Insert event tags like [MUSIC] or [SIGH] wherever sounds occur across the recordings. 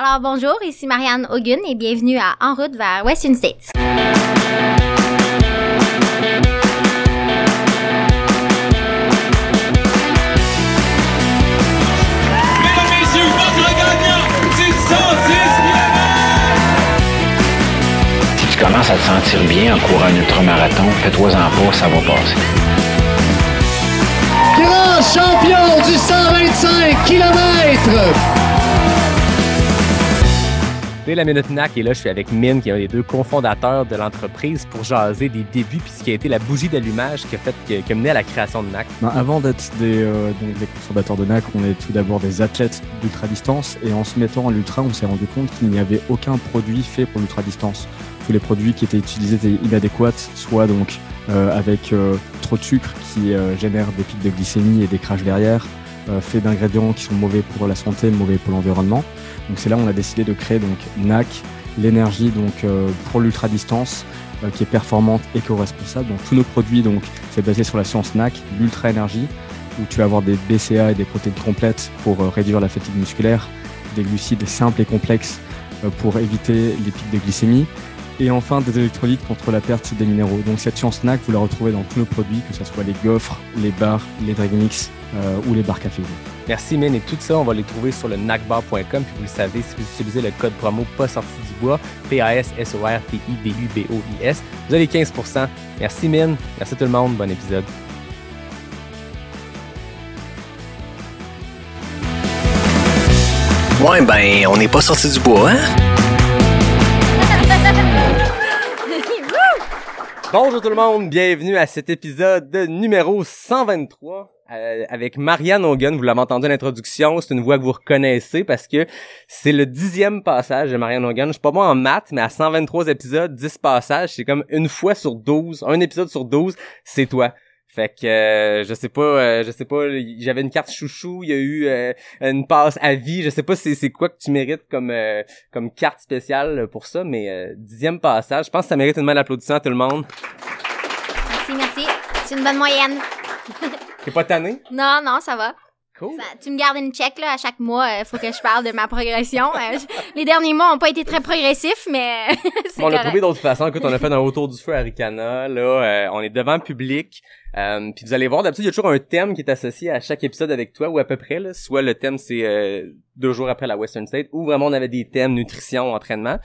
Alors bonjour, ici Marianne Hogan et bienvenue à En route vers Western States. Mesdames, messieurs, votre gagnant du 110 Si tu commences à te sentir bien en courant un ultramarathon, fais-toi-en pas, ça va passer. Grand champion du 125 km. C'est la Minute NAC et là, je suis avec Mine, qui est un des deux cofondateurs de l'entreprise pour jaser des débuts puis ce qui a été la bougie d'allumage qui a, mené à la création de NAC. Ben, avant d'être des, euh, de NAC, on est tout d'abord des athlètes d'ultra-distance et en se mettant à l'ultra, on s'est rendu compte qu'il n'y avait aucun produit fait pour l'ultra-distance. Tous les produits qui étaient utilisés étaient inadéquats, soit donc euh, avec euh, trop de sucre qui euh, génère des pics de glycémie et des crashs derrière, fait d'ingrédients qui sont mauvais pour la santé, mauvais pour l'environnement. C'est là où on a décidé de créer donc NAC, l'énergie euh, pour l'ultra-distance euh, qui est performante, éco-responsable. Donc tous nos produits donc c'est basé sur la science NAC, l'ultra énergie, où tu vas avoir des BCA et des protéines complètes pour euh, réduire la fatigue musculaire, des glucides simples et complexes euh, pour éviter les pics de glycémie, et enfin des électrolytes contre la perte des minéraux. Donc cette science NAC, vous la retrouvez dans tous nos produits, que ce soit les gaufres, les bars, les drink mix euh, ou les bars café. Merci Mine et tout ça, on va les trouver sur le nacbar.com puis vous le savez, si vous utilisez le code promo pas sorti du bois, P-A-S-S-O-R-T-I-B-U-B-O-I-S, vous avez 15%. Merci Mine, merci tout le monde, bon épisode. Ouais, ben, on n'est pas sorti du bois, hein? Bonjour tout le monde, bienvenue à cet épisode numéro 123 euh, avec Marianne Hogan. Vous l'avez entendu à l'introduction, c'est une voix que vous reconnaissez parce que c'est le dixième passage de Marianne Hogan. Je suis pas bon en maths, mais à 123 épisodes, 10 passages, c'est comme une fois sur 12, un épisode sur 12, c'est toi. Fait que euh, je sais pas, euh, je sais pas, j'avais une carte chouchou, il y a eu euh, une passe à vie, je sais pas c'est c'est quoi que tu mérites comme euh, comme carte spéciale pour ça, mais euh, dixième passage, je pense que ça mérite une main d'applaudissement à tout le monde. Merci, merci. C'est une bonne moyenne. T'es pas tanné? Non, non, ça va. Cool. Ça- tu me gardes une check là à chaque mois. Il faut que je parle de ma progression. Euh, je- les derniers mois ont pas été très progressifs, mais [LAUGHS] c'est on a correct. trouvé d'autres façons. Écoute, on a fait un autour du feu à Ricana. Là, euh, on est devant le public. Euh, puis vous allez voir, d'habitude, il y a toujours un thème qui est associé à chaque épisode avec toi, ou à peu près. Là. Soit le thème, c'est euh, deux jours après la Western State, ou vraiment on avait des thèmes nutrition, entraînement.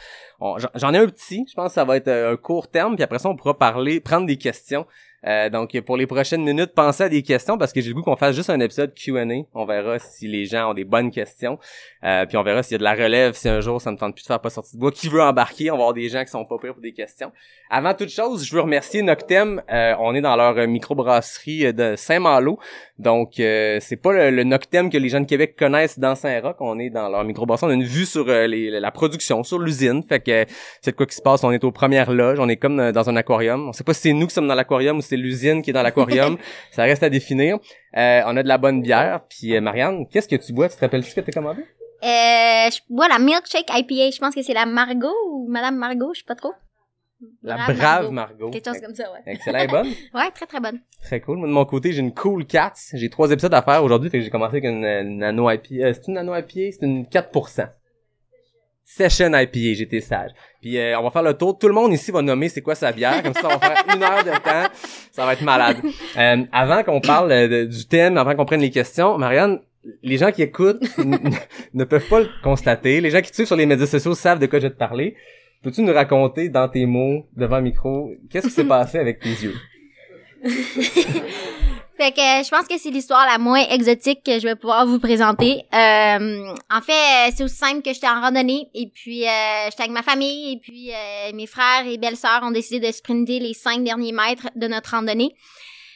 J'en ai un petit, je pense que ça va être euh, un court terme, puis après ça, on pourra parler, prendre des questions. Euh, donc pour les prochaines minutes, pensez à des questions parce que j'ai le goût qu'on fasse juste un épisode Q&A. On verra si les gens ont des bonnes questions. Euh, puis on verra s'il y a de la relève, si un jour ça me tente plus de faire pas sortir de bois. Qui veut embarquer? On va avoir des gens qui sont pas prêts pour des questions. Avant toute chose, je veux remercier Noctem. Euh, on est dans leur euh, microbrasserie euh, de Saint-Malo. Donc c'est pas le, Noctem que les gens de Québec connaissent dans Saint-Roch. On est dans leur microbrasserie. On a une vue sur la production, sur l'usine. Fait que c'est quoi qui se passe. On est aux premières loges. On est comme dans un aquarium. On sait pas si c'est nous qui sommes dans l'aquarium ou si c'est l'usine qui est dans l'aquarium. [LAUGHS] ça reste à définir. Euh, on a de la bonne bière. Puis euh, Marianne, qu'est-ce que tu bois? Tu te rappelles-tu ce que t'as commandé? Euh, je bois la milkshake IPA. Je pense que c'est la Margot ou Madame Margot, je sais pas trop. La Brave brave Margot. Quelque chose comme ça, ouais. Excellent et bonne? [LAUGHS] Ouais, très très bonne. Très cool. Moi, de mon côté, j'ai une cool 4. J'ai trois épisodes à faire aujourd'hui, fait que j'ai commencé avec une, une nano IPA. Euh, c'est une nano IPA? C'est une 4%. Session IPA, j'étais sage. Puis euh, on va faire le tour. Tout le monde ici va nommer c'est quoi sa bière. Comme ça, on va faire une heure de temps. Ça va être malade. [LAUGHS] Euh, avant qu'on parle euh, de- du thème, avant qu'on prenne les questions, Marianne, les gens qui écoutent [LAUGHS] ne peuvent pas le constater. Les gens qui te suivent sur les médias sociaux savent de quoi je vais te parler. Peux-tu nous raconter dans tes mots, devant le micro, qu'est-ce qui s'est [LAUGHS] passé avec tes yeux? Fait que je pense que c'est l'histoire la moins exotique que je vais pouvoir vous présenter. Euh, en fait, euh, c'est aussi simple que j'étais en randonnée et puis euh, j'étais avec ma famille et puis euh, mes frères et belles-sœurs ont décidé de sprinter les cinq derniers mètres de notre randonnée.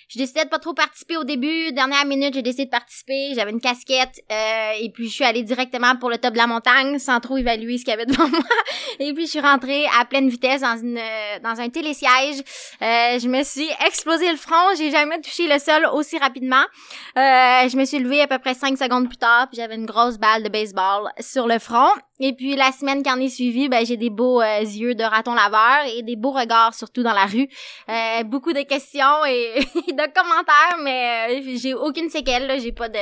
Je décidais de pas trop participer au début. Dernière minute, j'ai décidé de participer. J'avais une casquette euh, et puis je suis allée directement pour le top de la montagne sans trop évaluer ce qu'il y avait devant [LAUGHS] moi. Et puis je suis rentrée à pleine vitesse dans une euh, dans un télésiège. Euh, je me suis explosé le front. J'ai jamais touché le sol aussi rapidement. Euh, je me suis levée à peu près cinq secondes plus tard, puis j'avais une grosse balle de baseball sur le front. Et puis la semaine qui en est suivie, ben j'ai des beaux euh, yeux de raton laveur et des beaux regards surtout dans la rue. Euh, beaucoup de questions et [LAUGHS] de commentaires, mais euh, j'ai aucune séquelle. là. J'ai pas de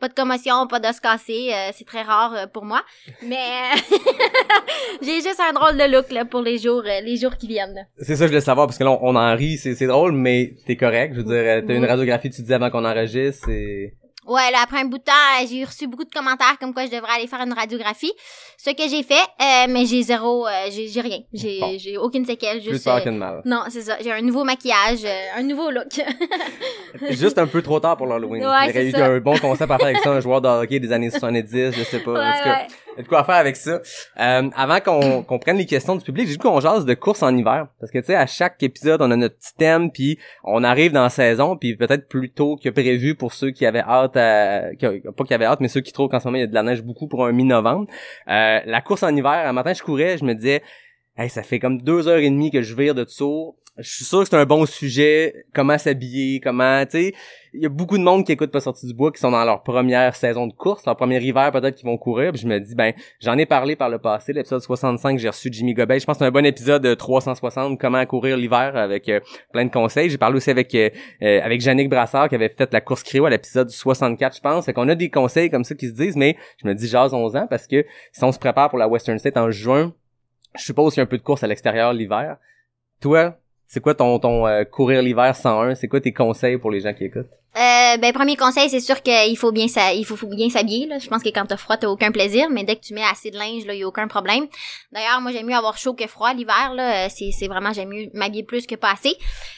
pas de commotion, pas d'os cassé. euh, c'est très rare euh, pour moi. Mais euh, [LAUGHS] j'ai juste un drôle de look là, pour les jours euh, les jours qui viennent. C'est ça, je voulais savoir, parce que là, on, on en rit, c'est drôle, mais t'es correct. Je veux dire, euh, t'as une radiographie, tu dis avant qu'on enregistre, c'est... Ouais, là, après un bout de temps, euh, j'ai reçu beaucoup de commentaires comme quoi je devrais aller faire une radiographie. Ce que j'ai fait, euh, mais j'ai zéro, euh, j'ai j'ai rien. J'ai Bon. j'ai aucune séquelle. Plus Juste, peur euh, que de mal. non, c'est ça. J'ai un nouveau maquillage, euh, un nouveau look. [LAUGHS] Juste un peu trop tard pour l'Halloween. Ouais, Il y aurait eu ça. un bon concept à faire avec ça, un joueur de hockey des années 70, je sais pas. ouais, en tout cas, ouais. Y a de quoi faire avec ça. Euh, avant qu'on qu'on prenne les questions du public, j'ai vu qu'on jase de course en hiver. Parce que, tu sais, à chaque épisode, on a notre petit thème, puis on arrive dans la saison, puis peut-être plus tôt que prévu pour ceux qui avaient hâte à... pas qui avaient hâte, mais ceux qui trouvent qu'en ce moment, il y a de la neige beaucoup pour un mi-novembre. Euh, la course en hiver, un matin, je courais, je me disais... Hey, ça fait comme deux heures et demie que je vire de tour. Je suis sûr que c'est un bon sujet. Comment s'habiller, comment, tu sais, il y a beaucoup de monde qui écoute pas sorti du bois qui sont dans leur première saison de course, leur premier hiver peut-être qu'ils vont courir. Je me dis ben j'en ai parlé par le passé, l'épisode 65, j'ai reçu Jimmy Gobet. Je pense que c'est un bon épisode de 360 comment courir l'hiver avec euh, plein de conseils. J'ai parlé aussi avec euh, euh, avec Jannick Brassard qui avait fait la course cryo à l'épisode 64, je pense. Fait qu'on a des conseils comme ça qui se disent mais je me dis jase 11 ans parce que si on se prépare pour la Western State en juin, je suppose qu'il y a un peu de course à l'extérieur l'hiver. Toi, c'est quoi ton ton euh, courir l'hiver 101, c'est quoi tes conseils pour les gens qui écoutent? Euh, ben premier conseil, c'est sûr qu'il faut bien ça, il faut, faut bien s'habiller. Là. Je pense que quand t'as froid, t'as aucun plaisir, mais dès que tu mets assez de linge, là, y a aucun problème. D'ailleurs, moi j'aime mieux avoir chaud que froid l'hiver. Là, Euh, c'est, c'est vraiment j'aime mieux m'habiller plus que pas assez.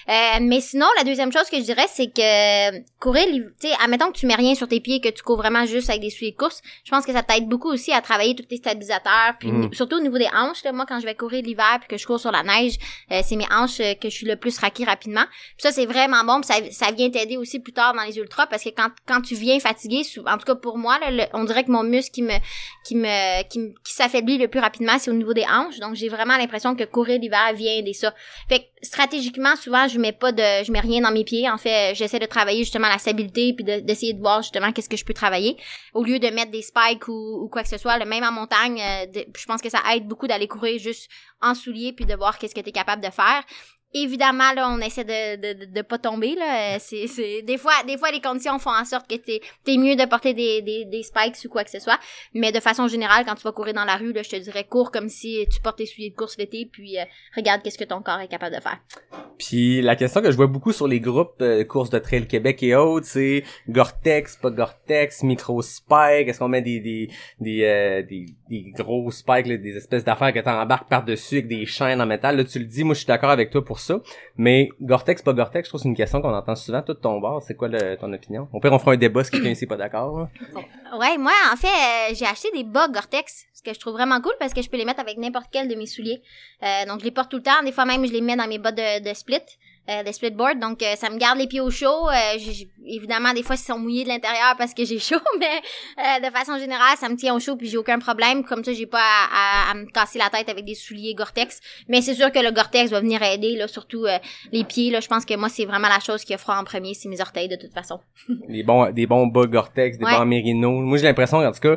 Euh, mais sinon, la deuxième chose que je dirais, c'est que courir, tu sais, admettons que tu mets rien sur tes pieds, et que tu cours vraiment juste avec des souliers de course. Je pense que ça t'aide beaucoup aussi à travailler tous tes stabilisateurs, puis Mhm. surtout au niveau des hanches. Là, moi, quand je vais courir l'hiver puis que je cours sur la neige, euh, c'est mes hanches euh, que je suis le plus raquée rapidement. Puis ça, c'est vraiment bon. Puis ça, ça vient t'aider aussi plus tard dans les ultras parce que quand, quand tu viens fatigué, en tout cas pour moi, on dirait que mon muscle qui me qui me qui, s'affaiblit le plus rapidement, c'est au niveau des hanches. Donc j'ai vraiment l'impression que courir l'hiver vient aider ça. Fait que stratégiquement, souvent, je mets pas de je mets rien dans mes pieds. En fait, j'essaie de travailler justement la stabilité puis de- d'essayer de, voir justement qu'est-ce que je peux travailler au lieu de mettre des spikes ou, quoi que ce soit. Le même en montagne, euh, je pense que ça aide beaucoup d'aller courir juste en souliers puis de voir qu'est-ce que tu es capable de faire. Évidemment, là, on essaie de, de, de, de pas tomber, là. Euh, C'est, c'est, des fois, des fois, les conditions font en sorte que t'es, t'es mieux de porter des, des, des spikes ou quoi que ce soit. Mais de façon générale, quand tu vas courir dans la rue, là, je te dirais, cours comme si tu portais souliers de course l'été, puis euh, regarde qu'est-ce que ton corps est capable de faire. Puis la question que je vois beaucoup sur les groupes euh, courses de trail Québec et autres, c'est Gore-Tex, pas Gore-Tex, micro spike, est-ce qu'on met des des des, euh, des des gros spikes, là, des espèces d'affaires que t'embarques par-dessus avec des chaînes en métal? Là, tu le dis, moi je suis d'accord avec toi pour ça. Mais Gore-Tex, pas Gore-Tex, je trouve que c'est une question qu'on entend souvent tout ton bord. C'est quoi ton opinion? Au pire, on fera un débat si quelqu'un ici est pas d'accord. là. Ouais, moi, en fait, euh, j'ai acheté des bas Gore-Tex, ce que je trouve vraiment cool parce que je peux les mettre avec n'importe quel de mes souliers. Euh, donc, je les porte tout le temps. Des fois même, je les mets dans mes bas de split, euh, de split board. Donc, euh, ça me garde les pieds au chaud. Euh, évidemment, des fois, ils sont mouillés de l'intérieur parce que j'ai [LAUGHS] chaud, mais euh, de façon générale, ça me tient au chaud puis j'ai aucun problème. Comme ça, j'ai pas à, à- à me casser la tête avec des souliers Gore-Tex. Mais c'est sûr que le Gore-Tex va venir aider, là, surtout les pieds. Là, je pense que moi, c'est vraiment la chose qui a froid en premier, c'est mes orteils de toute façon. [LAUGHS] Des bons, des bons bas Gore-Tex, des Ouais. Merino. Moi, j'ai l'impression, en tout cas,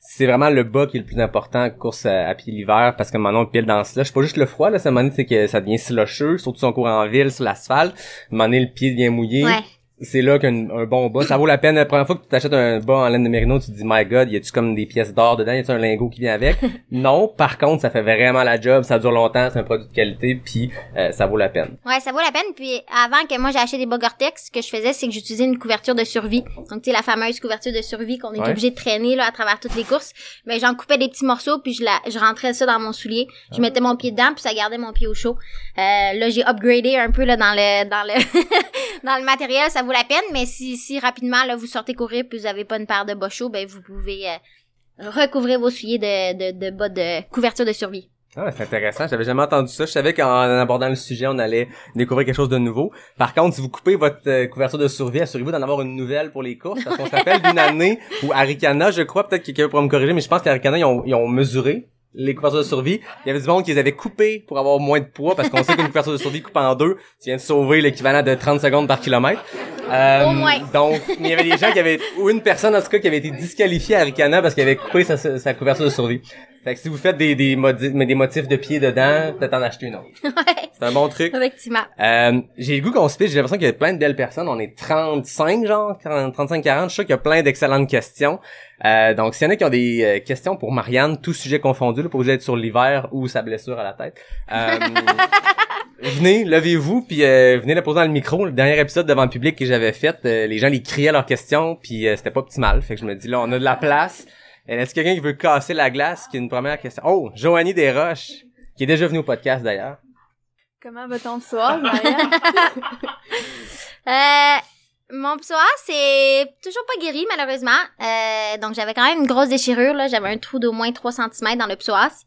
c'est vraiment le bas qui est le plus important course à, à pied l'hiver parce que maintenant on pile dans ce slush. Pas juste le froid, là, ça m'a c'est que ça devient slusheux, surtout si on court en ville, sur l'asphalte. Moment donné, le pied devient mouillé. Ouais. C'est là qu'un un bon bas, ça vaut la peine. La première fois que tu t'achètes un bas en laine de Merino, tu te dis, my god, y a-tu comme des pièces d'or dedans? Y a-tu un lingot qui vient avec? [LAUGHS] non. Par contre, ça fait vraiment la job, ça dure longtemps, c'est un produit de qualité, puis euh, ça vaut la peine. Ouais, ça vaut la peine. Puis avant que moi j'ai acheté des bas Gore-Tex, ce que je faisais, c'est que j'utilisais une couverture de survie. Donc tu sais la fameuse couverture de survie qu'on est Ouais. obligé de traîner là à travers toutes les courses. Mais j'en coupais des petits morceaux puis je la, je rentrais ça dans mon soulier. Je mettais mon pied dedans puis ça gardait mon pied au chaud. Euh, là j'ai upgradé un peu là dans le dans le [LAUGHS] dans le matériel, ça vaut la peine. Mais si rapidement là vous sortez courir puis vous avez pas une paire de bas chauds, ben vous pouvez euh, recouvrir vos souliers de, de, de couverture de survie. Ah, c'est intéressant. J'avais jamais entendu ça. Je savais qu'en abordant le sujet, on allait découvrir quelque chose de nouveau. Par contre, si vous coupez votre euh, couverture de survie, assurez-vous d'en avoir une nouvelle pour les courses. Parce qu'on se rappelle d'une année où Aricana, je crois, peut-être que quelqu'un pourra me corriger, mais je pense qu'Aricana, ils ont, ils ont mesuré les couvertures de survie. Il y avait du monde qui les avait coupées pour avoir moins de poids, parce qu'on sait qu'une couverture de survie coupée en deux, tu viens de sauver l'équivalent de 30 secondes par kilomètre. Euh, Au moins. Donc, il y avait des gens qui avaient, ou une personne en tout cas qui avait été disqualifiée à Aricana parce qu'elle avait coupé sa, sa couverture de survie. Fait que si vous faites des, des, des motifs de pied dedans, peut-être en acheter une autre. [LAUGHS] Ouais. C'est un bon truc. Effectivement. Euh, j'ai le goût qu'on se pitche, j'ai l'impression qu'il y a plein de belles personnes. On est 35, genre, 35-40. Je suis sûr qu'il y a plein d'excellentes questions. Euh, donc, s'il y en a qui ont des euh, questions pour Marianne, tout sujet confondu, là, pas obligé d'être sur l'hiver ou sa blessure à la tête. Euh, [LAUGHS] venez, levez-vous, puis euh, venez la poser dans le micro. Le dernier épisode devant le public que j'avais fait, euh, les gens les criaient leurs questions, puis euh, c'était pas optimal. Fait que je me dis, là, on a de la place. Et Est-ce quelqu'un qui veut casser la glace? Qui a une première question? Oh, Joanie Desroches, qui est déjà venue au podcast d'ailleurs. Comment va ton soir, Maria? [LAUGHS] Euh, mon psoas, c'est toujours pas guéri, malheureusement. Euh, donc, j'avais quand même une grosse déchirure. là. J'avais un trou d'au moins 3 cm dans le psoas.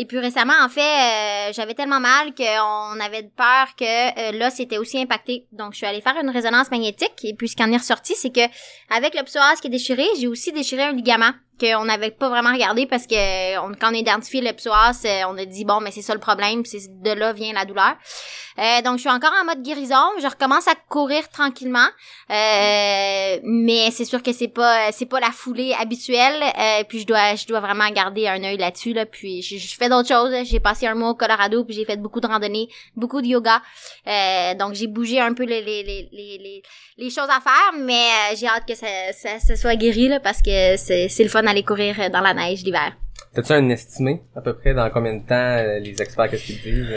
Et puis récemment, en fait, euh, j'avais tellement mal qu'on avait peur que euh, l'os était aussi impacté. Donc, je suis allée faire une résonance magnétique. Et puis, ce qui en est ressorti, c'est que avec le psoas qui est déchiré, j'ai aussi déchiré un ligament qu'on n'avait pas vraiment regardé parce que on, quand on a identifié le psoas, euh, on a dit bon, mais c'est ça le problème, c'est de là vient la douleur. Euh, donc je suis encore en mode guérison, je recommence à courir tranquillement, euh, mais c'est sûr que c'est pas c'est pas la foulée habituelle. Euh, puis je dois je dois vraiment garder un œil là-dessus là. Puis je, je fais d'autres choses. J'ai passé un mois au Colorado puis j'ai fait beaucoup de randonnées, beaucoup de yoga. Euh, donc j'ai bougé un peu les les les les, les, choses à faire, mais euh, j'ai hâte que ça, ça, soit guéri là parce que c'est le fun d'aller courir euh, dans la neige l'hiver. T'as-tu un estimé, à peu près, dans combien de temps les experts, qu'est-ce qu'ils disent?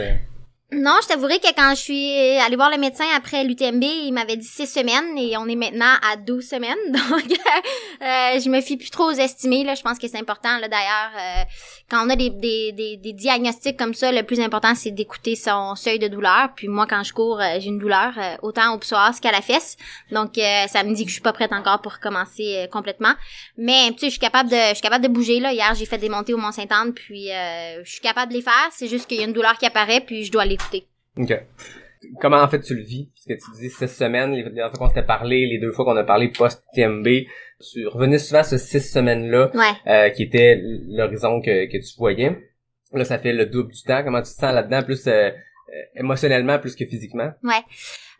Non, je t'avouerai que quand je suis allée voir le médecin après l'UTMB, il m'avait dit six semaines et on est maintenant à 12 semaines. [LAUGHS] Donc, euh, je me fie plus trop aux estimés. Là. Je pense que c'est important. Là, d'ailleurs, euh, quand on a des, des, des, diagnostics comme ça, le plus important, c'est d'écouter son seuil de douleur. Puis moi, quand je cours, euh, j'ai une douleur euh, autant au psoas qu'à la fesse. Donc, euh, ça me dit que je suis pas prête encore pour recommencer euh, complètement. Mais, tu sais, je suis capable de je suis capable de bouger. Là. Hier, j'ai fait des montées au Mont-Saint-Anne, puis je suis capable de les faire. C'est juste qu'il y a une douleur qui apparaît, puis je dois OK. Comment, en fait, tu le vis? Parce que tu dis six semaines, les dernières fois qu'on s'était parlé, les deux fois qu'on a parlé post-TMB, tu revenais souvent à ce six semaines-là, Ouais. euh, qui était l'horizon que, que tu voyais. Là, ça fait le double du temps. Comment tu te sens là-dedans, plus euh, euh, émotionnellement, plus que physiquement? Ouais.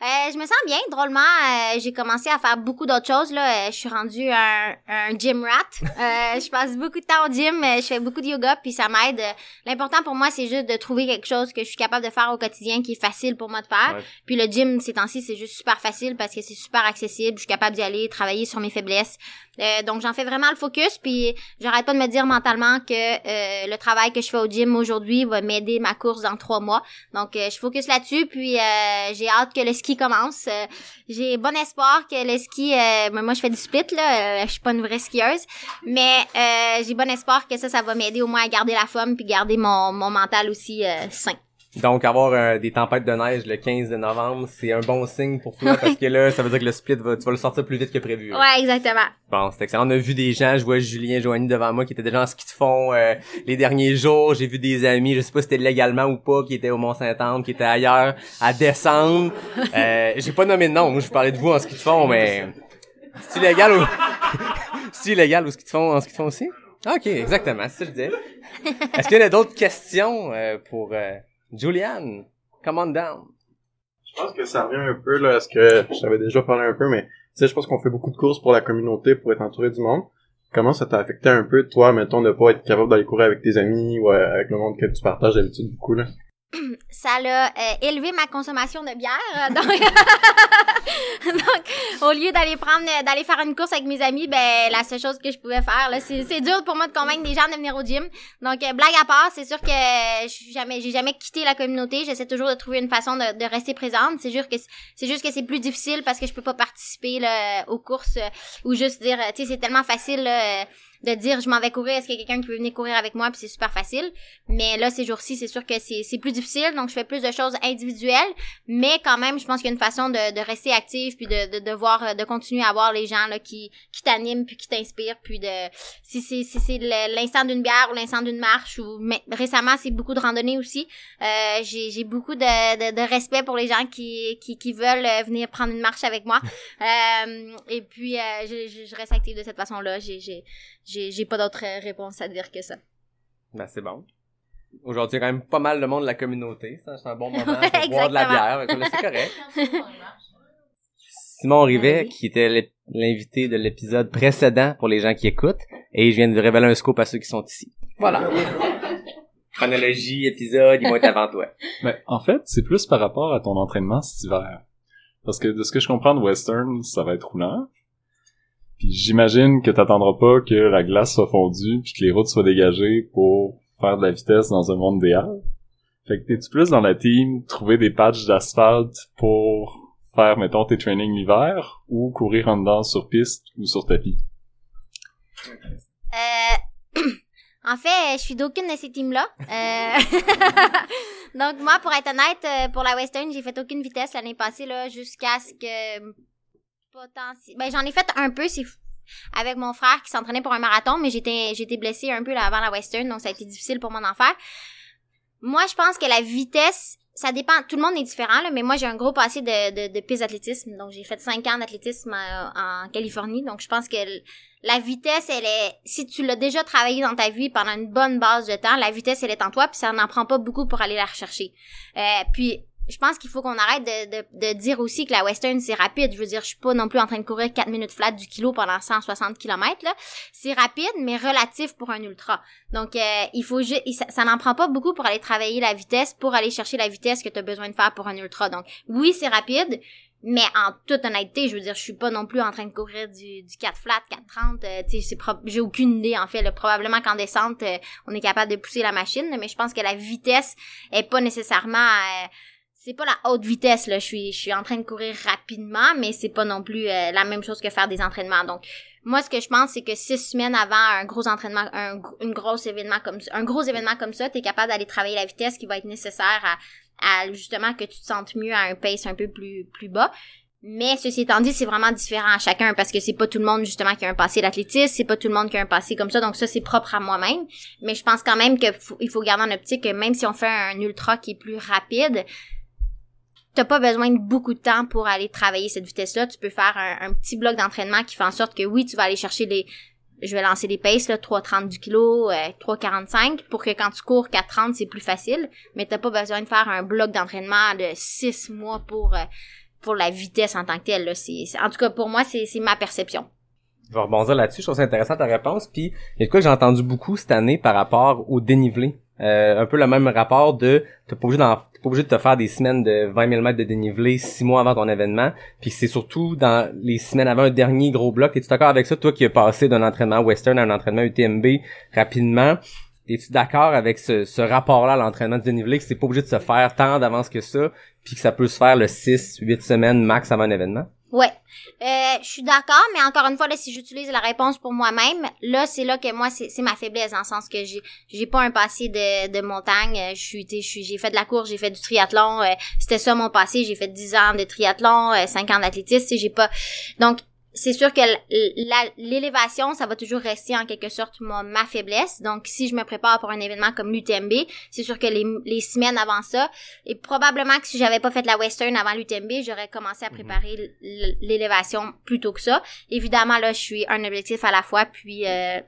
Euh, je me sens bien, drôlement. euh, j'ai commencé à faire beaucoup d'autres choses. Là. Euh, je suis rendue un, un gym rat. Euh, je passe beaucoup de temps au gym. Je fais beaucoup de yoga, puis ça m'aide. L'important pour moi, c'est juste de trouver quelque chose que je suis capable de faire au quotidien qui est facile pour moi de faire. Ouais. Puis le gym, ces temps-ci, c'est juste super facile parce que c'est super accessible. Je suis capable d'y aller, travailler sur mes faiblesses. Euh, donc j'en fais vraiment le focus. Puis j'arrête pas de me dire mentalement que euh, le travail que je fais au gym aujourd'hui va m'aider ma course dans trois mois. Donc, euh, je focus là-dessus, puis euh, j'ai hâte que le ski commence. Euh, j'ai bon espoir que le ski... euh, ben, moi, je fais du split, là. euh, je suis pas une vraie skieuse. Mais euh, j'ai bon espoir que ça, ça va m'aider au moins à garder la forme, puis garder mon, mon mental aussi sain. Donc, avoir euh, des tempêtes de neige le 15 de novembre, c'est un bon signe pour toi, parce que là, ça veut dire que le split, va, tu vas le sortir plus vite que prévu. là. Ouais, exactement. Bon, c'est excellent. On a vu des gens, je vois Julien, Joanie devant moi qui étaient déjà en ski de fond euh, les derniers jours. J'ai vu des amis, je sais pas si c'était légalement ou pas, qui étaient au Mont-Saint-Anne, qui étaient ailleurs à descendre. Euh, j'ai pas nommé de nom, je parlais de vous en ski de fond, mais c'est illégal ou [LAUGHS] c'est illégal au ski de fond en ski de fond aussi? Ah, Ok, exactement, c'est ça que je disais. Est-ce qu'il y a d'autres questions euh, pour euh, Julianne? Come on down. Je pense que ça revient un peu là à ce que je t'avais déjà parlé un peu, mais tu sais, je pense qu'on fait beaucoup de courses pour la communauté, pour être entouré du monde. Comment ça t'a affecté un peu, toi, mettons, de pas être capable d'aller courir avec tes amis ou euh, avec le monde que tu partages d'habitude beaucoup, là? Ça l'a euh, élevé ma consommation de bière. euh, Donc, [LAUGHS] donc au lieu d'aller prendre, euh, d'aller faire une course avec mes amis, ben la seule chose que je pouvais faire, là, c'est, c'est dur pour moi de convaincre des gens de venir au gym. Donc, euh, blague à part, c'est sûr que je suis jamais, j'ai jamais quitté la communauté. J'essaie toujours de trouver une façon de, de rester présente. C'est sûr que c'est- juste que c'est plus difficile parce que je peux pas participer là, aux courses ou juste dire, tu sais, c'est tellement facile. là, de dire je m'en vais courir, est-ce qu'il y a quelqu'un qui veut venir courir avec moi, puis c'est super facile. Mais là, ces jours-ci, c'est sûr que c'est c'est plus difficile, donc je fais plus de choses individuelles, mais quand même, je pense qu'il y a une façon de, de rester active, puis de, de, de voir, de continuer à voir les gens là qui, qui t'animent, puis qui t'inspirent, puis de si c'est si c'est l'instant d'une bière ou l'instant d'une marche, ou mais récemment, c'est beaucoup de randonnées aussi. Euh, j'ai j'ai beaucoup de, de, de respect pour les gens qui, qui, qui veulent euh, venir prendre une marche avec moi. [LAUGHS] Euh, et puis, euh, je, je, je reste active de cette façon-là. J'ai j'ai pas d'autre réponse à dire que ça. Ben, c'est bon. Aujourd'hui, il y a quand même pas mal de monde de la communauté. ça, C'est un bon moment [LAUGHS] pour Ouais, boire de la bière. là, C'est correct. [LAUGHS] Simon Rivet, Oui. qui était l'invité de l'épisode précédent pour les gens qui écoutent. Et je viens de révéler un scoop à ceux qui sont ici. Voilà. [LAUGHS] chronologie, épisode, ils vont être avant toi. Mais en fait, c'est plus par rapport à ton entraînement cet hiver. Parce que de ce que je comprends de Western, ça va être roulant. Puis j'imagine que t'attendras pas que la glace soit fondue puis que les routes soient dégagées pour faire de la vitesse dans un monde idéal. Fait que t'es-tu plus dans la team trouver des patchs d'asphalte pour faire, mettons, tes trainings l'hiver ou courir en dedans sur piste ou sur tapis? Euh, [CLEARS THROAT] en fait, je suis d'aucune de ces teams-là. Euh, [LAUGHS] Donc, moi, pour être honnête, euh, pour la Western, j'ai fait aucune vitesse l'année passée, là, jusqu'à ce que... Potentiel... Ben, j'en ai fait un peu, c'est avec mon frère qui s'entraînait pour un marathon, mais j'étais j'étais blessée un peu avant la Western, donc ça a été difficile pour moi d'en faire. Moi, je pense que la vitesse, ça dépend. Tout le monde est différent, là, mais moi, j'ai un gros passé de, de, de piste d'athlétisme. Donc, j'ai fait cinq ans d'athlétisme euh, en Californie. Donc, je pense que la vitesse, elle est... Si tu l'as déjà travaillé dans ta vie pendant une bonne base de temps, la vitesse, elle est en toi, puis ça n'en prend pas beaucoup pour aller la rechercher. Euh, puis, je pense qu'il faut qu'on arrête de, de, dire aussi que la western c'est rapide. Je veux dire, je suis pas non plus en train de courir 4 minutes flat du kilo pendant 160 km. C'est rapide mais relatif pour un ultra. Donc euh, il faut juste ça, n'en prend pas beaucoup pour aller travailler la vitesse pour aller chercher la vitesse que tu as besoin de faire pour un ultra. Donc oui, c'est rapide, mais en toute honnêteté, je veux dire, je suis pas non plus en train de courir du, du 4 flat, 430. Euh, tu j'ai aucune idée en fait. Probablement qu'en descente, euh, on est capable de pousser la machine, mais je pense que la vitesse est pas nécessairement euh, c'est pas la haute vitesse là, je suis je suis en train de courir rapidement, mais c'est pas non plus euh, la même chose que faire des entraînements. Donc moi ce que je pense c'est que six semaines avant un gros entraînement, un une gros événement comme un gros événement comme ça, tu es capable d'aller travailler la vitesse qui va être nécessaire à, à justement que tu te sentes mieux à un pace un peu plus plus bas. Mais ceci étant dit, c'est vraiment différent à chacun parce que c'est pas tout le monde justement qui a un passé d'athlétisme, c'est pas tout le monde qui a un passé comme ça, donc ça c'est propre à moi-même. Mais je pense quand même qu'il faut, faut garder en optique que même si on fait un ultra qui est plus rapide, t'as pas besoin de beaucoup de temps pour aller travailler cette vitesse-là. Tu peux faire un, petit bloc d'entraînement qui fait en sorte que oui, tu vas aller chercher les, je vais lancer des paces, là, 3,30 du kilo, euh, 3,45, pour que quand tu cours 4,30, c'est plus facile. Mais t'as pas besoin de faire un bloc d'entraînement de 6 mois pour, euh, pour la vitesse en tant que telle, là. En tout cas, pour moi, c'est, ma perception. Je vais rebondir là-dessus. Je trouve ça intéressant ta réponse. Puis, il y a quoi que j'ai entendu beaucoup cette année par rapport au dénivelé. Euh, un peu le même rapport de t'es pas obligé pas obligé de te faire des semaines de 20 000 mètres de dénivelé six mois avant ton événement. Puis c'est surtout dans les semaines avant un dernier gros bloc. Es-tu d'accord avec ça toi qui as passé d'un entraînement western à un entraînement UTMB rapidement? Es-tu d'accord avec ce, rapport-là à l'entraînement de dénivelé que c'est pas obligé de se faire tant d'avance que ça puis que ça peut se faire le 6 8 semaines max avant un événement? Ouais. Euh, je suis d'accord, mais encore une fois, là, si j'utilise la réponse pour moi-même, là, c'est là que moi, c'est ma faiblesse, dans le sens que j'ai j'ai pas un passé de, de montagne. Euh, je suis, j'ai fait de la course, j'ai fait du triathlon. Euh, C'était ça mon passé. J'ai fait 10 ans de triathlon, euh, 5 ans d'athlétisme. J'ai pas. Donc, c'est sûr que l'élévation, ça va toujours rester en quelque sorte ma, ma, faiblesse. Donc, si je me prépare pour un événement comme l'UTMB, c'est sûr que les, les, semaines avant ça, et probablement que si j'avais pas fait la Western avant l'UTMB, j'aurais commencé à mhm. préparer l'élévation plus tôt que ça. Évidemment, là, je suis un objectif à la fois, puis euh,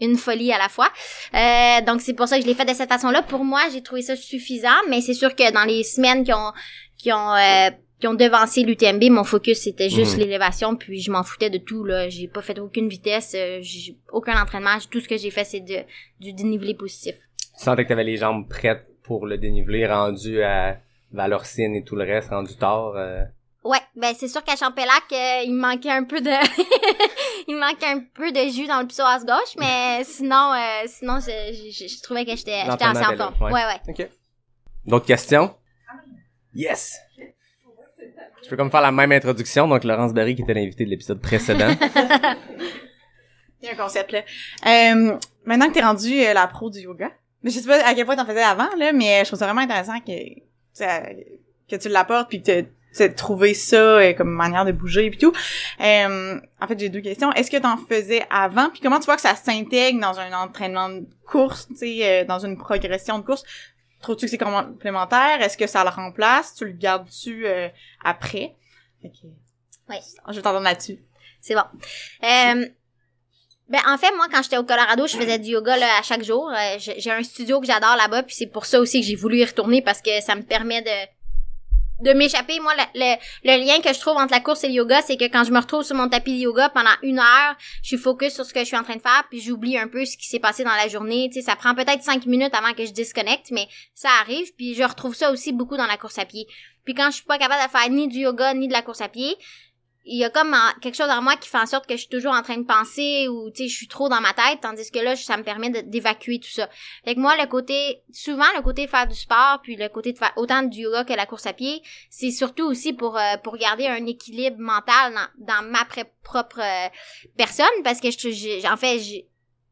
une folie à la fois. Euh, donc, c'est pour ça que je l'ai fait de cette façon-là. Pour moi, j'ai trouvé ça suffisant, mais c'est sûr que dans les semaines qui ont qui ont euh, qui ont devancé l'UTMB, mon focus c'était juste mhm. l'élévation, puis je m'en foutais de tout là. J'ai pas fait aucune vitesse, euh, j'ai aucun entraînement. Tout ce que j'ai fait c'est de, du dénivelé positif. Tu sentais que t'avais les jambes prêtes pour le dénivelé, rendu à Valorcine et tout le reste, rendu tard. Euh... Ouais, ben c'est sûr qu'à Champélac, euh, il manquait un peu de, [LAUGHS] il manquait un peu de jus dans le psoas gauche, mais [LAUGHS] sinon, euh, sinon je, je, je, trouvais que j'étais, j'étais en forme. Ouais, ouais. Ok. D'autres questions? Yes. Je peux comme faire la même introduction, donc Laurence Barry qui était l'invité de l'épisode précédent. [LAUGHS] Il y a un concept là. Euh, maintenant que t'es rendu euh, la pro du yoga, mais je sais pas à quel point t'en faisais avant là, mais je trouve ça vraiment intéressant que que tu l'apportes puis que tu trouvé ça euh, comme manière de bouger et tout. Euh, en fait, j'ai deux questions. Est-ce que t'en faisais avant? Puis comment tu vois que ça s'intègre dans un entraînement de course, tu sais, dans une progression de course? Trouves-tu que c'est complémentaire? Est-ce que ça le remplace? Tu le gardes-tu euh, après? Oui. Je vais t'entendre là-dessus. C'est bon. Euh, ben en fait moi quand j'étais au Colorado je faisais du yoga là, à chaque jour. Euh, j'ai un studio que j'adore là-bas puis c'est pour ça aussi que j'ai voulu y retourner parce que ça me permet de de m'échapper. Moi, le, le, lien que je trouve entre la course et le yoga, c'est que quand je me retrouve sur mon tapis de yoga pendant une heure, je suis focus sur ce que je suis en train de faire, puis j'oublie un peu ce qui s'est passé dans la journée. Tu ça prend peut-être cinq minutes avant que je disconnecte, mais ça arrive. Puis je retrouve ça aussi beaucoup dans la course à pied. Puis quand je suis pas capable de faire ni du yoga ni de la course à pied, il y a comme quelque chose en moi qui fait en sorte que je suis toujours en train de penser ou tu sais je suis trop dans ma tête tandis que là ça me permet d'évacuer tout ça. Fait que moi le côté souvent le côté faire du sport puis le côté de faire autant du yoga que la course à pied, c'est surtout aussi pour euh, pour garder un équilibre mental dans, dans ma propre euh, personne parce que je, je- en fait je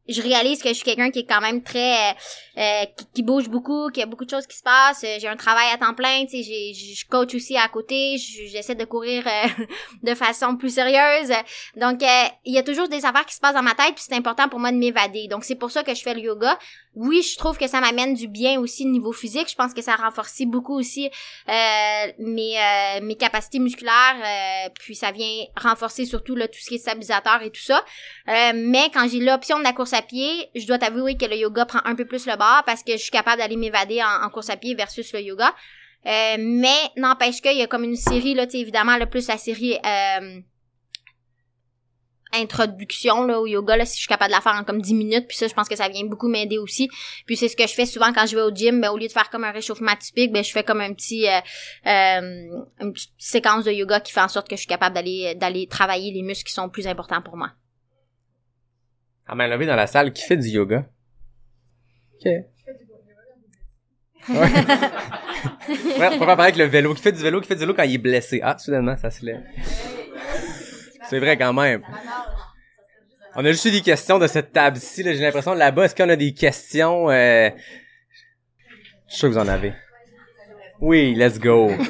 je réalise que je suis quelqu'un qui est quand même très euh, euh, qui, qui bouge beaucoup, qui a beaucoup de choses qui se passent. Euh, J'ai un travail à temps plein, tu sais, je coach aussi à côté. Je- J'essaie de courir euh, [LAUGHS] de façon plus sérieuse. Donc, euh, il y a toujours des affaires qui se passent dans ma tête, puis c'est important pour moi de m'évader. Donc, c'est pour ça que je fais le yoga. Oui, je trouve que ça m'amène du bien aussi au niveau physique. Je pense que ça renforce beaucoup aussi euh, mes, euh, mes capacités musculaires. euh, puis ça vient renforcer surtout là, tout ce qui est stabilisateur et tout ça. Mais quand j'ai l'option de la course à pied, je dois t'avouer que le yoga prend un peu plus le bord parce que je suis capable d'aller m'évader en, course à pied versus le yoga. Mais n'empêche qu'il y a comme une série, là, tu évidemment, le plus la série introduction là, au yoga, là, si je suis capable de la faire en comme 10 minutes, puis ça, je pense que ça vient beaucoup m'aider aussi. Puis c'est ce que je fais souvent quand je vais au gym, ben, au lieu de faire comme un réchauffement typique, ben, je fais comme un petit euh, euh, une petite séquence de yoga qui fait en sorte que je suis capable d'aller d'aller travailler les muscles qui sont plus importants pour moi. À main levée dans la salle, qui fait du yoga? Ok. Ouais. ouais, faut pas parler avec le vélo. Qui fait du vélo, qui fait du vélo quand il est blessé. Ah, soudainement, ça se lève. C'est vrai quand même. On a juste eu des questions de cette table-ci. J'ai l'impression, là-bas, est-ce qu'on a des questions, euh... Je suis sûr que vous en avez. Oui, let's go. [LAUGHS]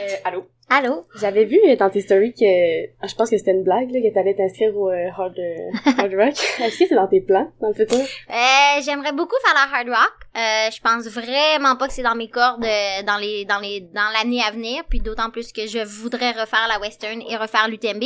Euh, allô? Allô? J'avais vu euh, dans tes stories que, ah, je pense que c'était une blague, là, que t'allais t'inscrire au euh, hard, euh, hard Rock. [LAUGHS] Est-ce que c'est dans tes plans, dans le futur? Euh, j'aimerais beaucoup faire la hard rock. Euh, je pense vraiment pas que c'est dans mes cordes dans les dans les dans l'année à venir, puis d'autant plus que je voudrais refaire la western et refaire l'UTMB.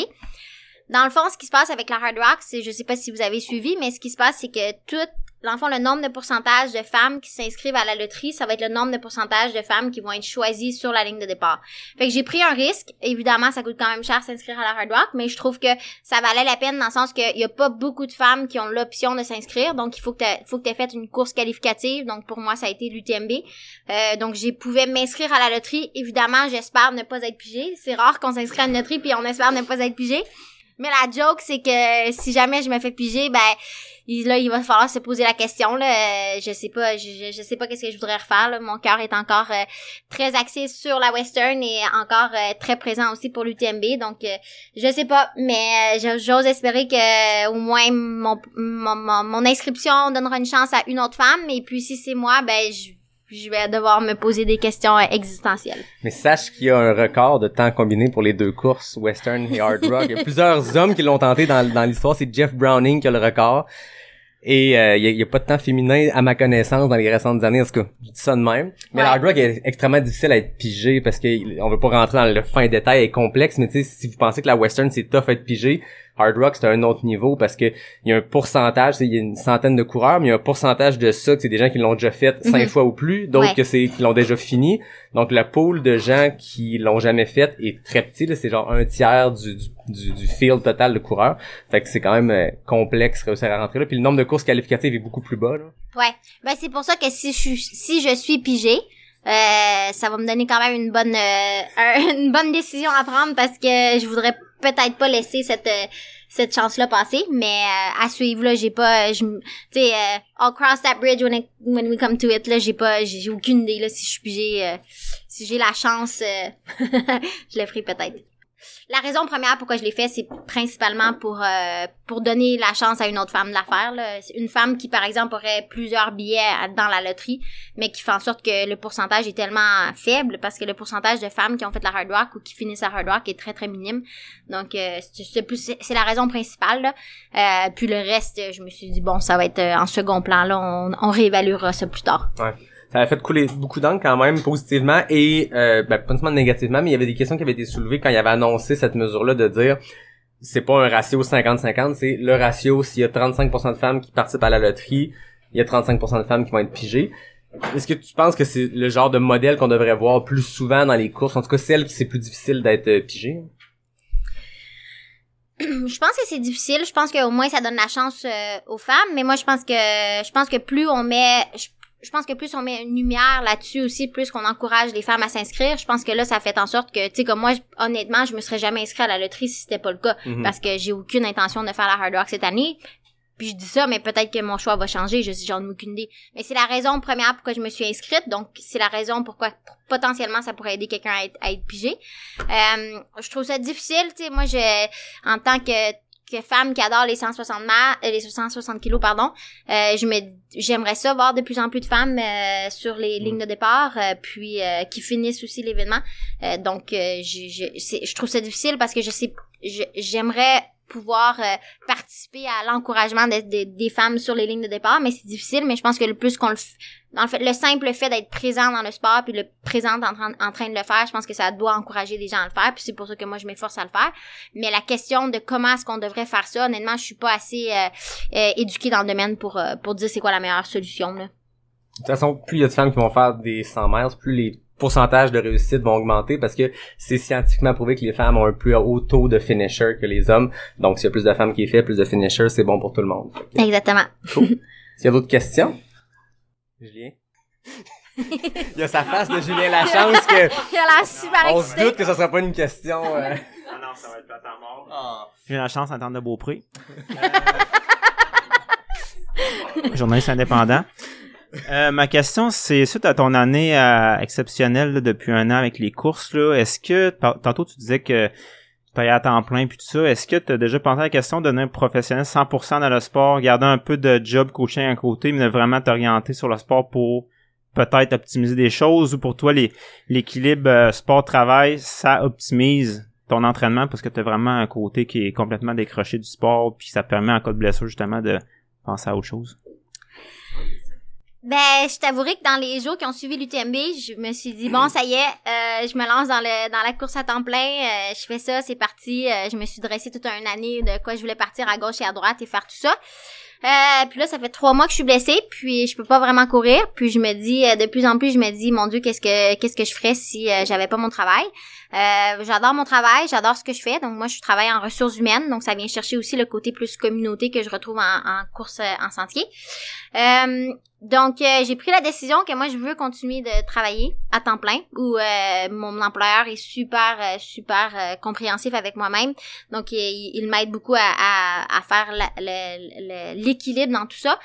Dans le fond, ce qui se passe avec la hard rock, c'est je sais pas si vous avez suivi, mais ce qui se passe c'est que tout dans le fond, le nombre de pourcentage de femmes qui s'inscrivent à la loterie, ça va être le nombre de pourcentage de femmes qui vont être choisies sur la ligne de départ. Fait que j'ai pris un risque. Évidemment, ça coûte quand même cher s'inscrire à la hard rock, mais je trouve que ça valait la peine dans le sens qu'il y a pas beaucoup de femmes qui ont l'option de s'inscrire. Donc, il faut que tu faut que tu fait une course qualificative. Donc, pour moi, ça a été l'UTMB. Euh, donc, j'ai pouvais m'inscrire à la loterie. Évidemment, j'espère ne pas être pigée. C'est rare qu'on s'inscrit à une loterie puis on espère ne pas être pigé. Mais la joke, c'est que si jamais je me fais piger, ben il, là, il va falloir se poser la question. Là, Euh, je sais pas, je, je, sais pas qu'est-ce que je voudrais refaire. Là. Mon cœur est encore euh, très axé sur la western et encore euh, très présent aussi pour l'UTMB. Donc, euh, je sais pas, mais euh, j'ose espérer que euh, au moins mon, mon, mon, mon inscription donnera une chance à une autre femme. Et puis, si c'est moi, ben je je vais devoir me poser des questions existentielles. Mais sache qu'il y a un record de temps combiné pour les deux courses, Western et Hard Rock. Il y a plusieurs [LAUGHS] hommes qui l'ont tenté dans, dans l'histoire. C'est Jeff Browning qui a le record. Et euh, il y, a- pas de temps féminin à ma connaissance dans les récentes années. En tout cas, je dis ça de même. Mais Ouais. le Hard Rock est extrêmement difficile à être pigé parce que on veut pas rentrer dans le fin détail et complexe. Mais tu sais, si vous pensez que la Western c'est tough à être pigé, Hard Rock c'est un autre niveau parce que il y a un pourcentage, il y a une centaine de coureurs, mais il y a un pourcentage de ça que c'est des gens qui l'ont déjà fait cinq Mhm. fois ou plus, d'autres Ouais. que c'est qui l'ont déjà fini. Donc le pool de gens qui l'ont jamais fait est très petit, là, c'est genre un tiers du, du, du, du field total de coureurs. Fait que c'est quand même euh, complexe réussir à rentrer là. Puis le nombre de courses qualificatives est beaucoup plus bas. Là. Ouais. Ben c'est pour ça que si je suis si je suis pigée, euh, ça va me donner quand même une bonne euh, un- [LAUGHS] une bonne décision à prendre parce que je voudrais peut-être pas laisser cette euh, cette chance là passer mais euh, à suivre là j'ai pas je tu sais euh, I'll cross that bridge when, it- when we come to it là j'ai pas j'ai j'ai aucune idée là si je pigée euh, si j'ai la chance euh, [LAUGHS] je le ferai peut-être la raison première pourquoi je l'ai fait, c'est principalement pour euh, pour donner la chance à une autre femme de la faire. là. Une femme qui, par exemple, aurait plusieurs billets dans la loterie, mais qui fait en sorte que le pourcentage est tellement faible parce que le pourcentage de femmes qui ont fait la hard rock ou qui finissent la hard rock est très très minime. Donc euh, c'est c'est la raison principale. là. Euh, puis le reste, je me suis dit bon, ça va être euh, en second plan. Là, on, on réévaluera ça plus tard. Ouais. Ça a fait couler beaucoup d'encre quand même positivement et euh, ben, pas nécessairement négativement, mais il y avait des questions qui avaient été soulevées quand il avait annoncé cette mesure-là de dire c'est pas un ratio 50-50, c'est le ratio s'il y a 35% de femmes qui participent à la loterie, il y a 35% de femmes qui vont être pigées. Est-ce que tu penses que c'est le genre de modèle qu'on devrait voir plus souvent dans les courses? En tout cas, celle qui c'est plus difficile d'être euh, pigée? je pense que c'est difficile. Je pense qu'au moins ça donne la chance euh, aux femmes. Mais moi, je pense que je pense que plus on met, je pense que plus on met une lumière là-dessus aussi, plus qu'on encourage les femmes à s'inscrire. Je pense que là, ça fait en sorte que, tu sais, comme moi, honnêtement, je me serais jamais inscrite à la loterie si c'était pas le cas, Mhm. parce que j'ai aucune intention de faire la Hard Rock cette année. Puis je dis ça, mais peut-être que mon choix va changer, je j'en ai aucune idée. Mais c'est la raison première pourquoi je me suis inscrite, donc c'est la raison pourquoi potentiellement ça pourrait aider quelqu'un à être, à être pigé. Euh, je trouve ça difficile, tu sais, moi je en tant que que femme qui adore les 160 ma euh, les 160 kilos pardon, euh, je me j'aimerais ça voir de plus en plus de femmes euh, sur les lignes de départ euh, puis euh, qui finissent aussi l'événement. Euh, donc euh, je je c'est- je trouve ça difficile parce que je sais je- j'aimerais pouvoir euh, participer à l'encouragement des- des- des femmes sur les lignes de départ, mais c'est difficile, mais je pense que le plus qu'on le le fait, le simple fait d'être présent dans le sport puis le présent en train, en train de le faire, je pense que ça doit encourager les gens à le faire, puis c'est pour ça que moi je m'efforce à le faire. Mais la question de comment est-ce qu'on devrait faire ça, honnêtement, je suis pas assez euh, euh, éduquée dans le domaine pour pour dire c'est quoi la meilleure solution. De toute façon, plus il y a de femmes qui vont faire des 100 miles, plus les pourcentages de réussite vont augmenter parce que c'est scientifiquement prouvé que les femmes ont un plus haut taux de finisher que les hommes. Donc, s'il y a plus de femmes qui est fait, plus de finishers, c'est bon pour tout le monde. Exactement. [LAUGHS] S'il y a d'autres questions? Julien? [LAUGHS] il y a sa face de Julien Lachance que Il a l'air super on se doute que ça sera pas une question. euh, Ah non, ça va être à mort. J'ai eu la chance d'entendre de Beaupré. Euh, [LAUGHS] Journaliste indépendant. Euh, ma question, c'est suite à ton année euh, exceptionnelle là, depuis un an avec les courses, là, est-ce que, ta- tantôt tu disais que tu travaillais à temps plein puis tout ça, est-ce que tu as déjà pensé à la question de devenir professionnel 100% dans le sport, garder un peu de job coaching à côté, mais de vraiment t'orienter sur le sport pour peut-être optimiser des choses ou pour toi l'équilibre euh, sport-travail, ça optimise ton entraînement parce que tu as vraiment un côté qui est complètement décroché du sport puis ça permet en cas de blessure justement de penser à autre chose? Ben, je t'avouerai que dans les jours qui ont suivi l'UTMB, je me suis dit bon, [CLEARS THROAT] ça y est, euh, je me lance dans le dans la course à temps plein, euh, je fais ça, c'est parti. Euh, je me suis dressé toute une année de quoi je voulais partir à gauche et à droite et faire tout ça. Euh, puis là, ça fait trois mois que je suis blessée, puis je peux pas vraiment courir. Puis je me dis, euh, de plus en plus, je me dis, mon Dieu, qu'est-ce que qu'est-ce que je ferais si euh, j'avais pas mon travail? Euh, j'adore mon travail, j'adore ce que je fais. Donc moi, je travaille en ressources humaines, donc ça vient chercher aussi le côté plus communauté que je retrouve en, en course euh, en sentier. Euh, donc euh, j'ai pris la décision que moi je veux continuer de travailler à temps plein où euh, mon employeur est super euh, super compréhensif avec moi-même. Donc il, il m'aide beaucoup à, à, à faire l'équilibre dans tout ça.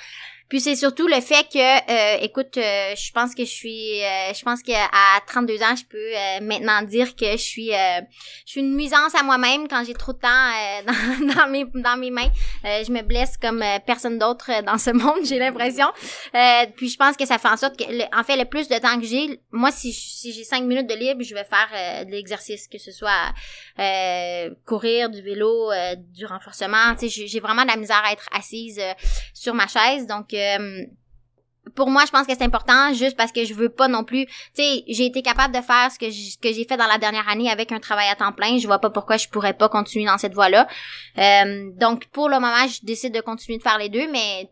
Puis c'est surtout le fait que, euh, écoute, euh, je pense que je suis, euh, je pense qu'à 32 ans, je peux euh, maintenant dire que je suis, euh, je suis une nuisance à moi-même quand j'ai trop de temps euh, [LAUGHS] dans, dans mes, dans mes mains. Je me blesse comme personne d'autre dans ce monde, j'ai l'impression. Puis je pense que ça fait en sorte que, en fait, le plus de temps que j'ai, moi, si, si j'ai cinq minutes de libre, je vais faire de l'exercice, que ce soit courir, du vélo, du renforcement. Tu sais, j'ai- vraiment de la misère à être assise sur ma chaise, donc. Euh, pour moi, je pense que c'est important juste parce que je veux pas non plus, tu sais, j'ai été capable de faire ce que j'ai fait dans la dernière année avec un travail à temps plein. Je vois pas pourquoi je pourrais pas continuer dans cette voie-là. Euh, donc pour le moment, je décide de continuer de faire les deux, mais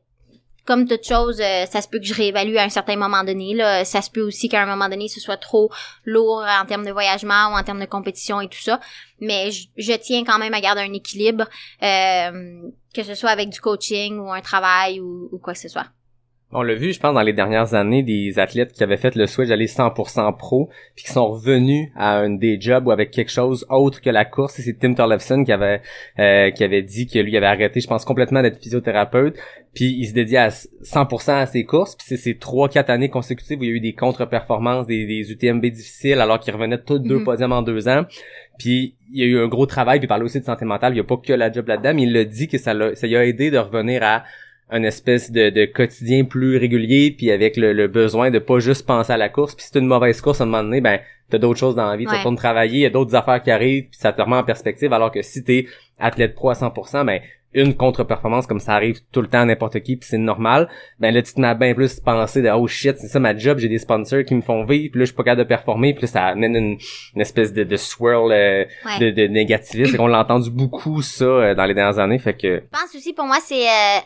comme toute chose, euh, ça se peut que je réévalue à un certain moment donné. Là. Ça se peut aussi qu'à un moment donné, ce soit trop lourd en termes de voyagement ou en termes de compétition et tout ça. Mais je, je tiens quand même à garder un équilibre, euh, que ce soit avec du coaching ou un travail ou, ou quoi que ce soit. On l'a vu, je pense, dans les dernières années, des athlètes qui avaient fait le switch d'aller 100% pro, puis qui sont revenus à un day job ou avec quelque chose autre que la course. C'est Tim Tollefson qui avait euh, qui avait dit que lui avait arrêté, je pense, complètement d'être physiothérapeute, puis il se dédiait à 100% à ses courses. Puis c'est ces trois, quatre années consécutives où il y a eu des contre-performances, des, des UTMB difficiles, alors qu'il revenait tous deux Mhm. podiums en deux ans. Puis il y a eu un gros travail, puis il parlait aussi de santé mentale. Il y a pas que la job là-dedans, mais il l'a dit que ça l'a ça lui a aidé de revenir à un espèce de, de quotidien plus régulier puis avec le, le besoin de pas juste penser à la course puis si c'est une mauvaise course à un moment donné ben t'as d'autres choses dans la vie tu Ouais. retournes travailler il y a d'autres affaires qui arrivent puis ça te remet en perspective alors que si t'es athlète pro à 100% ben une contre-performance comme ça arrive tout le temps à n'importe qui puis c'est normal ben là tu te mets à bien plus penser de oh shit c'est ça ma job j'ai des sponsors qui me font vivre puis là je suis pas capable de performer puis là ça amène une, une espèce de, de swirl euh, Ouais. de, de négativisme qu'on l'a entendu beaucoup ça euh, dans les dernières années fait que Je pense aussi pour moi c'est euh,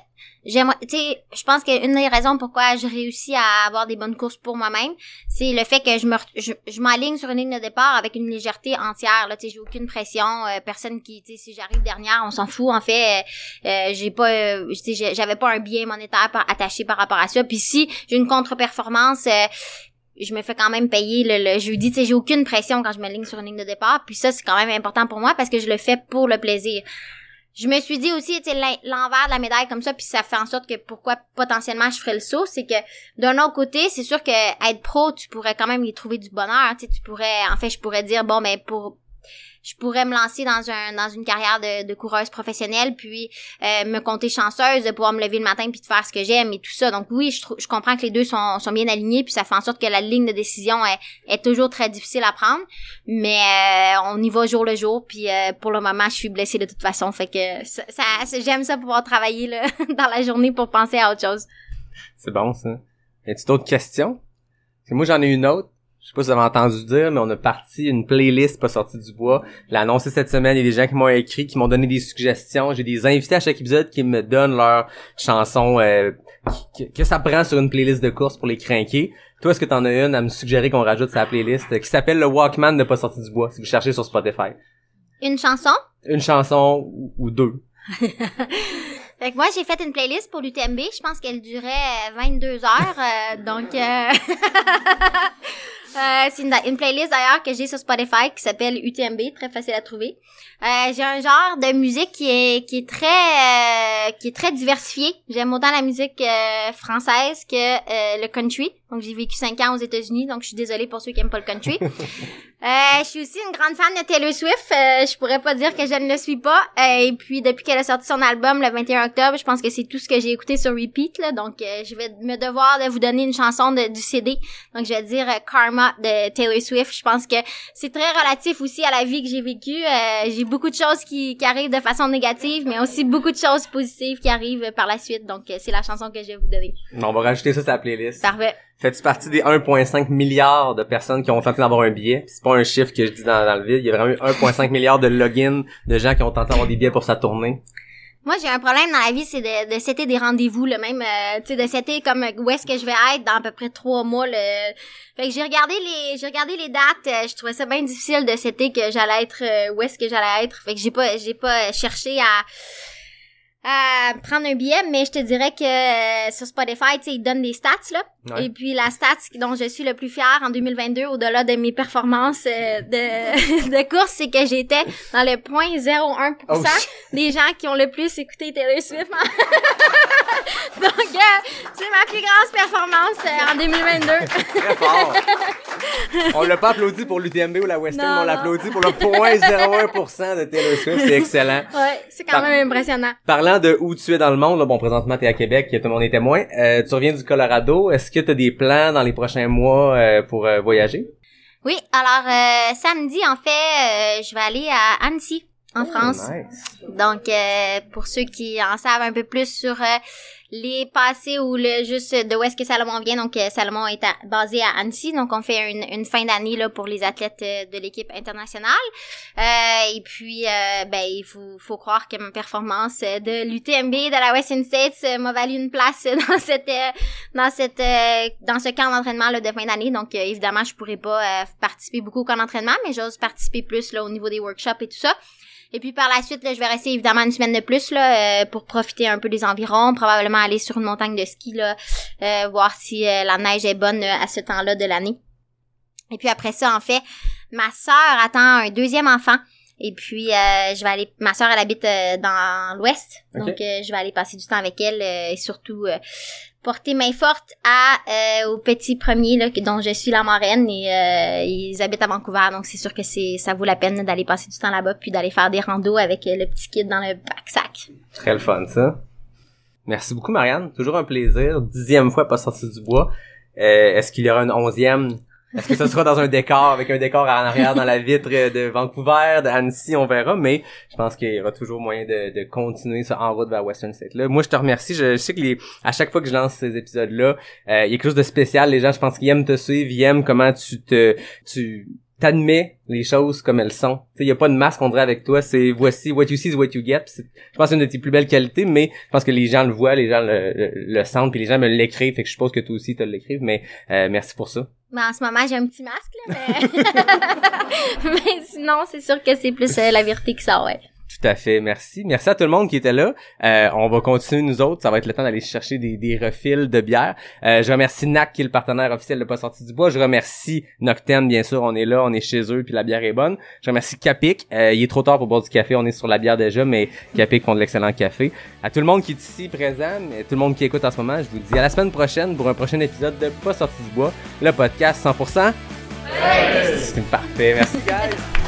j'aimerais, tu sais, je pense qu'une des raisons pourquoi je réussis à avoir des bonnes courses pour moi-même, c'est le fait que je me, je, je m'aligne sur une ligne de départ avec une légèreté entière. Là, tu sais, j'ai aucune pression, euh, personne qui, tu sais, si j'arrive dernière, on s'en fout. En fait, euh, euh, j'ai pas, euh, tu sais, j'avais pas un bien monétaire attaché par rapport à ça. Puis si j'ai une contre-performance. je me fais quand même payer le, le jeudi. Tu sais, j'ai aucune pression quand je me ligne sur une ligne de départ. Puis ça, c'est quand même important pour moi parce que je le fais pour le plaisir. Je me suis dit aussi, tu l'envers de la médaille comme ça, puis ça fait en sorte que pourquoi potentiellement je ferais le saut, c'est que d'un autre côté, c'est sûr que être pro, tu pourrais quand même y trouver du bonheur. Tu pourrais, en fait, je pourrais dire bon, mais pour je pourrais me lancer dans un dans une carrière de, de coureuse professionnelle puis euh, me compter chanceuse de pouvoir me lever le matin puis de faire ce que j'aime et tout ça donc oui je, je comprends que les deux sont, sont bien alignés puis ça fait en sorte que la ligne de décision est, est toujours très difficile à prendre mais euh, on y va jour le jour puis euh, pour le moment je suis blessée de toute façon fait que ça, ça- j'aime ça pouvoir travailler là, [LAUGHS] dans la journée pour penser à autre chose C'est bon, ça. Y a-tu d'autres questions? Moi, j'en ai une autre. Je sais pas si vous avez entendu dire, mais on a parti une playlist pas sortie du bois. L'ai annoncé cette semaine. Il y a des gens qui m'ont écrit, qui m'ont donné des suggestions. J'ai des invités à chaque épisode qui me donnent leurs chansons euh, que, ça prend sur une playlist de course pour les craquer. Toi, est-ce que t'en as une à me suggérer qu'on rajoute la playlist euh, qui s'appelle le Walkman de pas sorti du bois si vous cherchez sur Spotify? une chanson? Une chanson ou, ou deux. [LAUGHS] Fait que moi, j'ai fait une playlist pour l'UTMB. Je pense qu'elle durait euh, 22 heures. euh, donc, [LAUGHS] euh, c'est une, une playlist d'ailleurs que j'ai sur Spotify qui s'appelle UTMB, très facile à trouver. Euh, j'ai un genre de musique qui est qui est très euh, qui est très diversifié. J'aime autant la musique euh, française que euh, le country. Donc j'ai vécu cinq ans aux États-Unis, donc je suis désolée pour ceux qui aiment pas le country. [LAUGHS] Euh, je suis aussi une grande fan de Taylor Swift. Euh, je pourrais pas dire que je ne le suis pas. Euh, et puis depuis qu'elle a sorti son album le 21 octobre, je pense que c'est tout ce que j'ai écouté sur repeat. Là. Donc euh, je vais me devoir de vous donner une chanson de, du CD. Donc je vais dire euh, Karma de Taylor Swift. Je pense que c'est très relatif aussi à la vie que j'ai vécue. Euh, j'ai beaucoup de choses qui, qui arrivent de façon négative, mais aussi beaucoup de choses positives qui arrivent par la suite. Donc euh, c'est la chanson que je vais vous donner. On va rajouter ça sur la playlist. Parfait. Fais-tu partie des 1,5 milliards de personnes qui ont tenté d'avoir un billet? C'est pas un chiffre que je dis dans, le vide. Il y a vraiment eu 1,5 milliard de logins de gens qui ont tenté d'avoir des billets pour sa tournée. Moi, j'ai un problème dans la vie, c'est de, de des rendez-vous, le même, euh, tu sais, de setter comme euh, où est-ce que je vais être dans à peu près trois mois. Le... Fait que j'ai regardé les, j'ai regardé les dates. euh, je trouvais ça bien difficile de setter que j'allais être euh, où est-ce que j'allais être. Fait que j'ai pas, j'ai pas cherché à à prendre un billet, mais je te dirais que euh, sur Spotify, tu sais, ils donnent des stats, là. Ouais. Et puis la stat dont je suis le plus fière en 2022, au-delà de mes performances euh, de, [LAUGHS] de course, c'est que j'étais dans le 0.01% Oh, des gens qui ont le plus écouté Taylor Swift. [LAUGHS] [LAUGHS] Donc, euh, c'est ma plus grande performance euh, en 2022. Très fort. on l'a pas applaudi pour l'UTMB ou la Western, Non, mais on non. l'applaudit pour le 0.01% de Taylor Swift. C'est [LAUGHS] excellent. ouais, c'est quand Par- même impressionnant. Parlant de où tu es dans le monde, là, bon, présentement, t'es à Québec, tout le monde est témoin. Euh, tu reviens du Colorado. Est-ce que t'as des plans dans les prochains mois euh, pour euh, voyager? Oui, alors euh, samedi, en fait, euh, je vais aller à Annecy, en France. Oh, Nice. Donc, euh, pour ceux qui en savent un peu plus sur euh, les passés ou le juste de où est-ce que Salomon vient, donc euh, Salomon est à- basé à Annecy, donc on fait une, une fin d'année là pour les athlètes euh, de l'équipe internationale. Euh, et puis, euh, ben il faut, faut croire que ma performance de l'UTMB de la Western States m'a valu une place [LAUGHS] dans cette euh, dans cette euh, dans ce camp d'entraînement là de fin d'année. Donc euh, évidemment, je pourrais pas participer beaucoup au camp d'entraînement, mais j'ose participer plus là au niveau des workshops et tout ça. Et puis par la suite, là, je vais rester évidemment une semaine de plus là, euh, pour profiter un peu des environs, probablement aller sur une montagne de ski, là, euh, voir si euh, la neige est bonne euh, à ce temps-là de l'année. Et puis après ça, en fait, ma sœur attend un deuxième enfant. Et puis euh, je vais aller. Ma sœur, elle habite euh, dans l'Ouest, donc euh, je vais aller passer du temps avec elle euh, et surtout euh, porter main forte à euh, au petit premier là, dont je suis la marraine et euh, ils habitent à Vancouver donc c'est sûr que c'est ça vaut la peine d'aller passer du temps là-bas puis d'aller faire des randos avec euh, le petit kid dans le backsack. Très le fun, ça. Merci beaucoup, Marianne. Toujours un plaisir. Dixième fois pas sorti du bois. Euh, Est-ce qu'il y aura une onzième? Est-ce que ce sera dans un décor, avec un décor en arrière dans la vitre de Vancouver, de Annecy, on verra, mais je pense qu'il y aura toujours moyen de, de continuer ça en route vers Western State. Là, moi, je te remercie. Je, je sais que les, à chaque fois que je lance ces épisodes-là, euh, il y a quelque chose de spécial. Les gens, je pense qu'ils aiment te suivre, ils aiment comment tu te, tu t'admets les choses comme elles sont. Tu sais, y a pas de masque on dirait avec toi, c'est voici what you see is what you get. Je pense que c'est une de tes plus belles qualités, mais je pense que les gens le voient, les gens le, le, le sentent, puis les gens me l'écrivent, fait que je suppose que toi aussi tu l'écrives, mais euh, merci pour ça. Mais en ce moment, j'ai un petit masque, là, mais... [LAUGHS] mais sinon, c'est sûr que c'est plus euh, la vérité qui sort, ouais. Tout à fait, merci. Merci à tout le monde qui était là. Euh, on va continuer nous autres. Ça va être le temps d'aller chercher des, des refils de bière. Euh, je remercie NAC qui est le partenaire officiel de Pas sorti du bois. Je remercie Noctem, bien sûr. On est là, on est chez eux, puis la bière est bonne. Je remercie Capic. Euh, il est trop tard pour boire du café. On est sur la bière déjà, mais Capic font de l'excellent café. À tout le monde qui est ici présent, mais tout le monde qui écoute en ce moment, je vous dis à la semaine prochaine pour un prochain épisode de Pas sorti du bois, le podcast 100%. C'est parfait. Merci, guys.